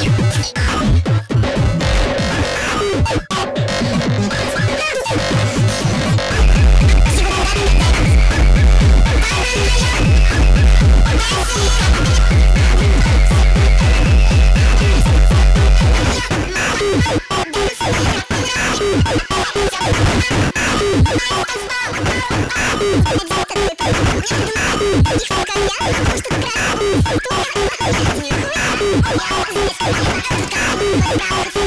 Oh, yeah. Thank you.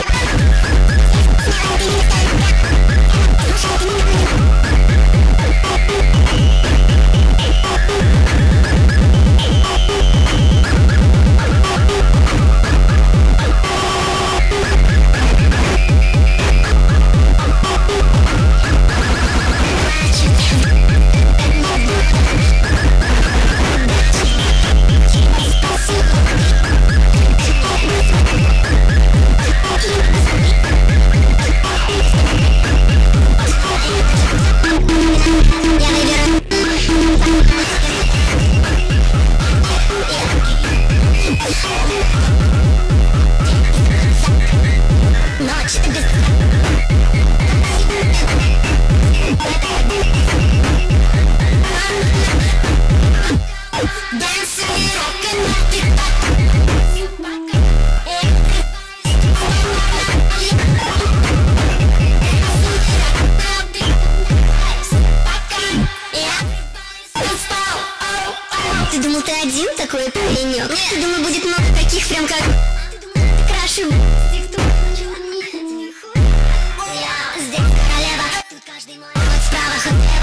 Ты думал, один такой паренек? Нет, думаю, будет много таких прям как... Краши... Cause I'm